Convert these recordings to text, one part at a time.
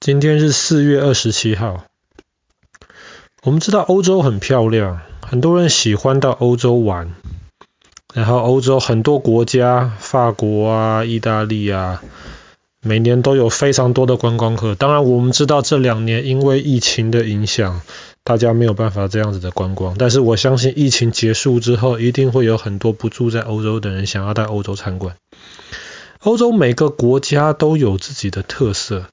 今天是四月二十七号。我们知道欧洲很漂亮，很多人喜欢到欧洲玩。然后欧洲很多国家，法国啊、意大利啊，每年都有非常多的观光客。当然，我们知道这两年因为疫情的影响，大家没有办法这样子的观光。但是我相信疫情结束之后，一定会有很多不住在欧洲的人想要到欧洲参观。欧洲每个国家都有自己的特色，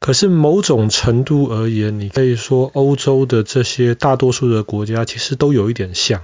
可是某种程度而言，你可以说欧洲的这些大多数的国家其实都有一点像，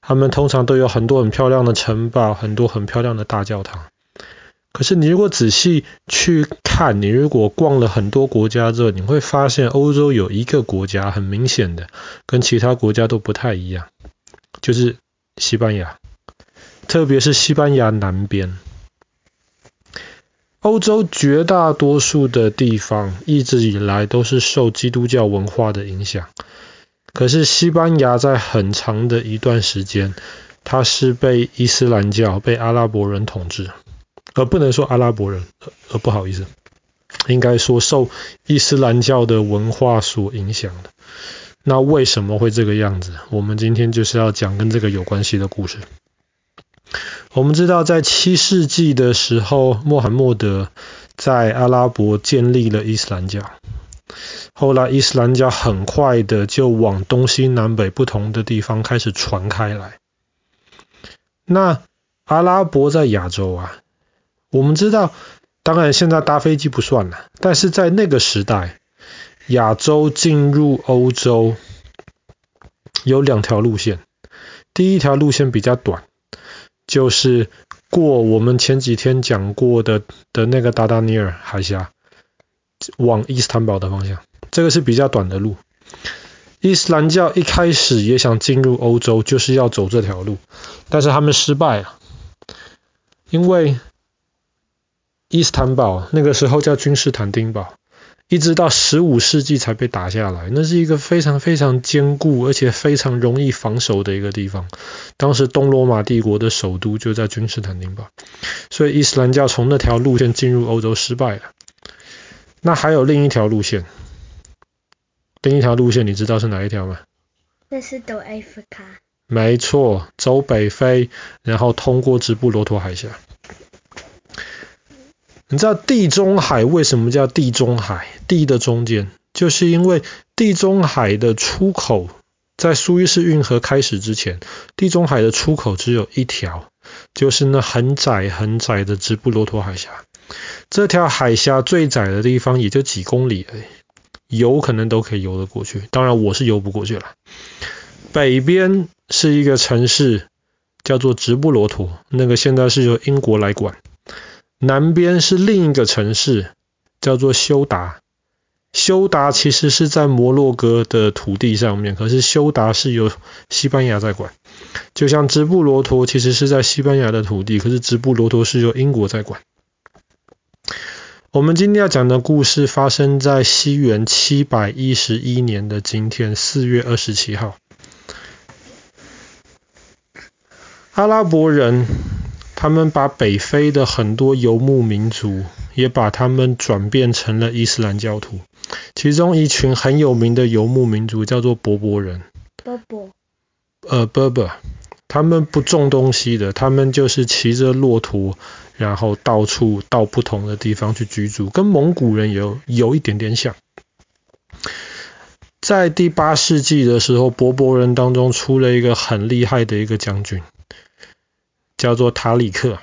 他们通常都有很多很漂亮的城堡，很多很漂亮的大教堂。可是你如果仔细去看，你如果逛了很多国家之后，你会发现欧洲有一个国家很明显的跟其他国家都不太一样，就是西班牙，特别是西班牙南边。欧洲绝大多数的地方一直以来都是受基督教文化的影响，可是西班牙在很长的一段时间，它是被伊斯兰教、被阿拉伯人统治，而不能说阿拉伯人，呃，不好意思，应该说受伊斯兰教的文化所影响的。那为什么会这个样子？我们今天就是要讲跟这个有关系的故事。我们知道，在七世纪的时候，穆罕默德在阿拉伯建立了伊斯兰教。后来，伊斯兰教很快的就往东西南北不同的地方开始传开来。那阿拉伯在亚洲啊，我们知道，当然现在搭飞机不算了，但是在那个时代，亚洲进入欧洲有两条路线，第一条路线比较短。就是过我们前几天讲过的的那个达达尼尔海峡，往伊斯坦堡的方向，这个是比较短的路。伊斯兰教一开始也想进入欧洲，就是要走这条路，但是他们失败了，因为伊斯坦堡那个时候叫君士坦丁堡。一直到十五世纪才被打下来，那是一个非常非常坚固而且非常容易防守的一个地方。当时东罗马帝国的首都就在君士坦丁堡，所以伊斯兰教从那条路线进入欧洲失败了。那还有另一条路线，另一条路线你知道是哪一条吗？那是走爱夫卡。没错，走北非，然后通过直布罗陀海峡。你知道地中海为什么叫地中海？地的中间，就是因为地中海的出口在苏伊士运河开始之前，地中海的出口只有一条，就是那很窄很窄的直布罗陀海峡。这条海峡最窄的地方也就几公里而已，游可能都可以游得过去。当然我是游不过去了。北边是一个城市叫做直布罗陀，那个现在是由英国来管。南边是另一个城市，叫做休达。休达其实是在摩洛哥的土地上面，可是休达是由西班牙在管。就像直布罗陀其实是在西班牙的土地，可是直布罗陀是由英国在管。我们今天要讲的故事发生在西元七百一十一年的今天，四月二十七号。阿拉伯人。他们把北非的很多游牧民族也把他们转变成了伊斯兰教徒，其中一群很有名的游牧民族叫做柏柏人。柏柏。呃，柏柏，他们不种东西的，他们就是骑着骆驼，然后到处到不同的地方去居住，跟蒙古人有有一点点像。在第八世纪的时候，柏柏人当中出了一个很厉害的一个将军。叫做塔里克，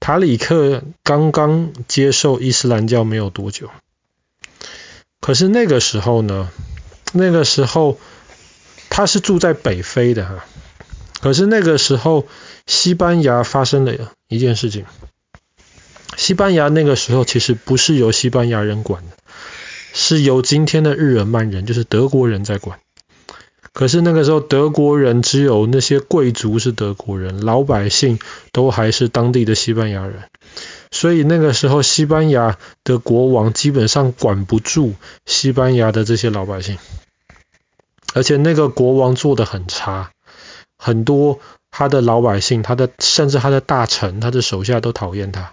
塔里克刚刚接受伊斯兰教没有多久，可是那个时候呢，那个时候他是住在北非的哈，可是那个时候西班牙发生了一件事情，西班牙那个时候其实不是由西班牙人管的，是由今天的日耳曼人，就是德国人在管。可是那个时候，德国人只有那些贵族是德国人，老百姓都还是当地的西班牙人。所以那个时候，西班牙的国王基本上管不住西班牙的这些老百姓，而且那个国王做得很差，很多他的老百姓，他的甚至他的大臣，他的手下都讨厌他。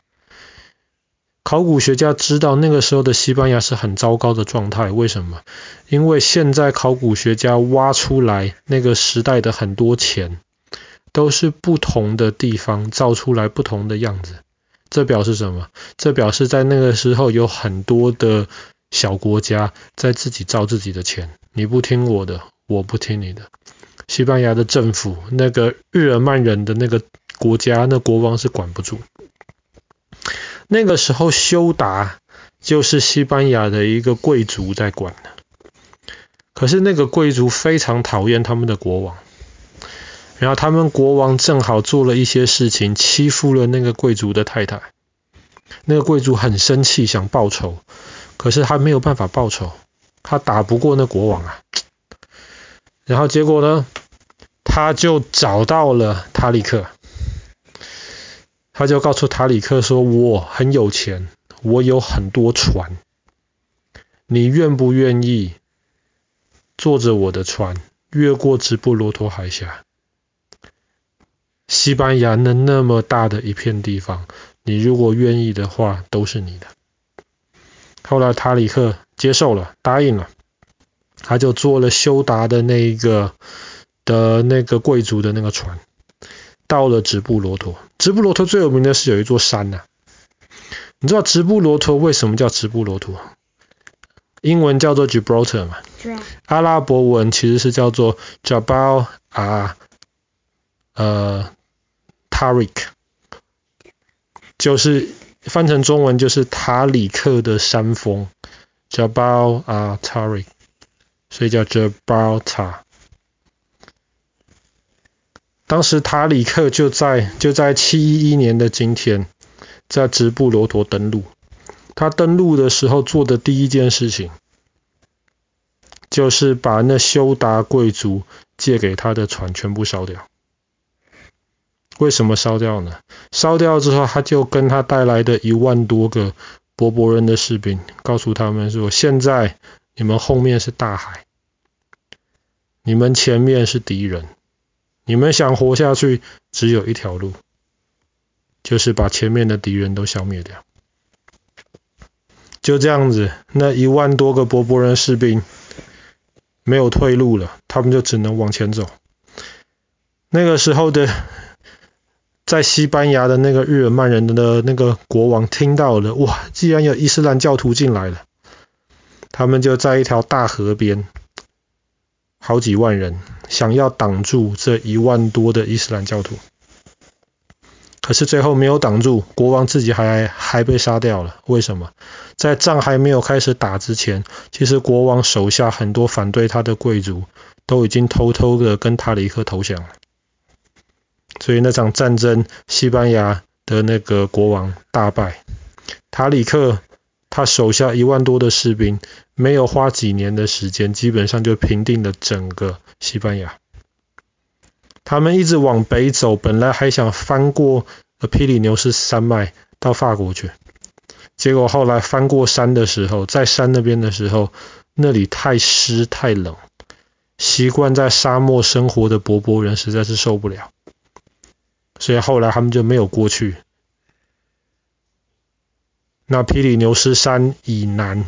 考古学家知道那个时候的西班牙是很糟糕的状态，为什么？因为现在考古学家挖出来那个时代的很多钱，都是不同的地方造出来不同的样子。这表示什么？这表示在那个时候有很多的小国家在自己造自己的钱，你不听我的，我不听你的。西班牙的政府，那个日耳曼人的那个国家，那国王是管不住。那个时候，修达就是西班牙的一个贵族在管的。可是那个贵族非常讨厌他们的国王，然后他们国王正好做了一些事情，欺负了那个贵族的太太。那个贵族很生气，想报仇，可是他没有办法报仇，他打不过那国王啊。然后结果呢，他就找到了塔里克。他就告诉塔里克说：“我很有钱，我有很多船，你愿不愿意坐着我的船越过直布罗陀海峡？西班牙那那么大的一片地方，你如果愿意的话，都是你的。”后来塔里克接受了，答应了，他就坐了修达的那一个的那个贵族的那个船。到了直布罗陀，直布罗陀最有名的是有一座山呐、啊。你知道直布罗陀为什么叫直布罗陀？英文叫做 Gibraltar 嘛。对。阿拉伯文其实是叫做 Jabal 啊，呃，Tariq，就是翻成中文就是塔里克的山峰，Jabal 啊 Tariq，所以叫 Jabalta。当时塔里克就在就在七一一年的今天，在直布罗陀登陆。他登陆的时候做的第一件事情，就是把那休达贵族借给他的船全部烧掉。为什么烧掉呢？烧掉之后，他就跟他带来的一万多个伯伯人的士兵，告诉他们说：现在你们后面是大海，你们前面是敌人。你们想活下去，只有一条路，就是把前面的敌人都消灭掉。就这样子，那一万多个伯伯人士兵没有退路了，他们就只能往前走。那个时候的，在西班牙的那个日耳曼人的那个国王听到了，哇，既然有伊斯兰教徒进来了，他们就在一条大河边。好几万人想要挡住这一万多的伊斯兰教徒，可是最后没有挡住，国王自己还还被杀掉了。为什么？在仗还没有开始打之前，其实国王手下很多反对他的贵族都已经偷偷的跟塔里克投降了。所以那场战争，西班牙的那个国王大败，塔里克。他手下一万多的士兵，没有花几年的时间，基本上就平定了整个西班牙。他们一直往北走，本来还想翻过比利牛斯山脉到法国去，结果后来翻过山的时候，在山那边的时候，那里太湿太冷，习惯在沙漠生活的柏柏人实在是受不了，所以后来他们就没有过去。那比利牛斯山以南，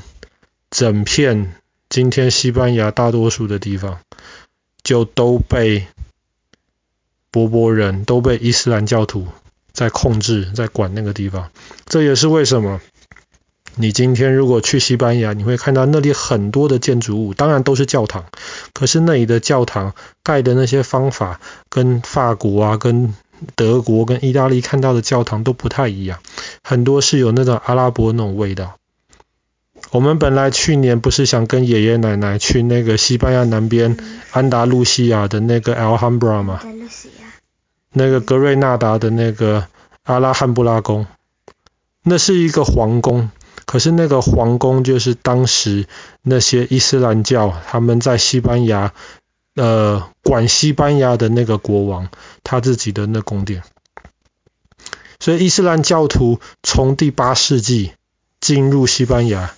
整片今天西班牙大多数的地方，就都被柏柏人都被伊斯兰教徒在控制，在管那个地方。这也是为什么你今天如果去西班牙，你会看到那里很多的建筑物，当然都是教堂，可是那里的教堂盖的那些方法，跟法国啊，跟德国跟意大利看到的教堂都不太一样，很多是有那种阿拉伯那种味道。我们本来去年不是想跟爷爷奶奶去那个西班牙南边安达路西亚的那个 Alhambra 吗？那个格瑞纳达的那个阿拉汉布拉宫，那是一个皇宫，可是那个皇宫就是当时那些伊斯兰教他们在西班牙。呃，管西班牙的那个国王，他自己的那宫殿。所以伊斯兰教徒从第八世纪进入西班牙，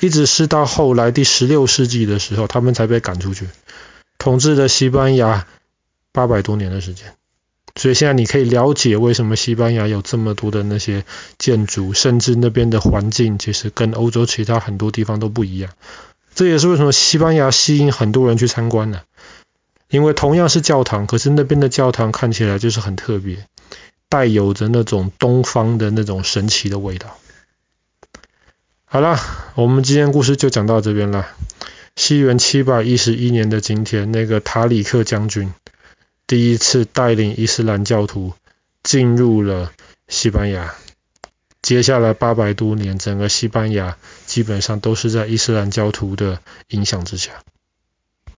一直是到后来第十六世纪的时候，他们才被赶出去，统治了西班牙八百多年的时间。所以现在你可以了解为什么西班牙有这么多的那些建筑，甚至那边的环境其实跟欧洲其他很多地方都不一样。这也是为什么西班牙吸引很多人去参观呢？因为同样是教堂，可是那边的教堂看起来就是很特别，带有着那种东方的那种神奇的味道。好了，我们今天故事就讲到这边了。西元七百一十一年的今天，那个塔里克将军第一次带领伊斯兰教徒进入了西班牙。接下来八百多年，整个西班牙基本上都是在伊斯兰教徒的影响之下。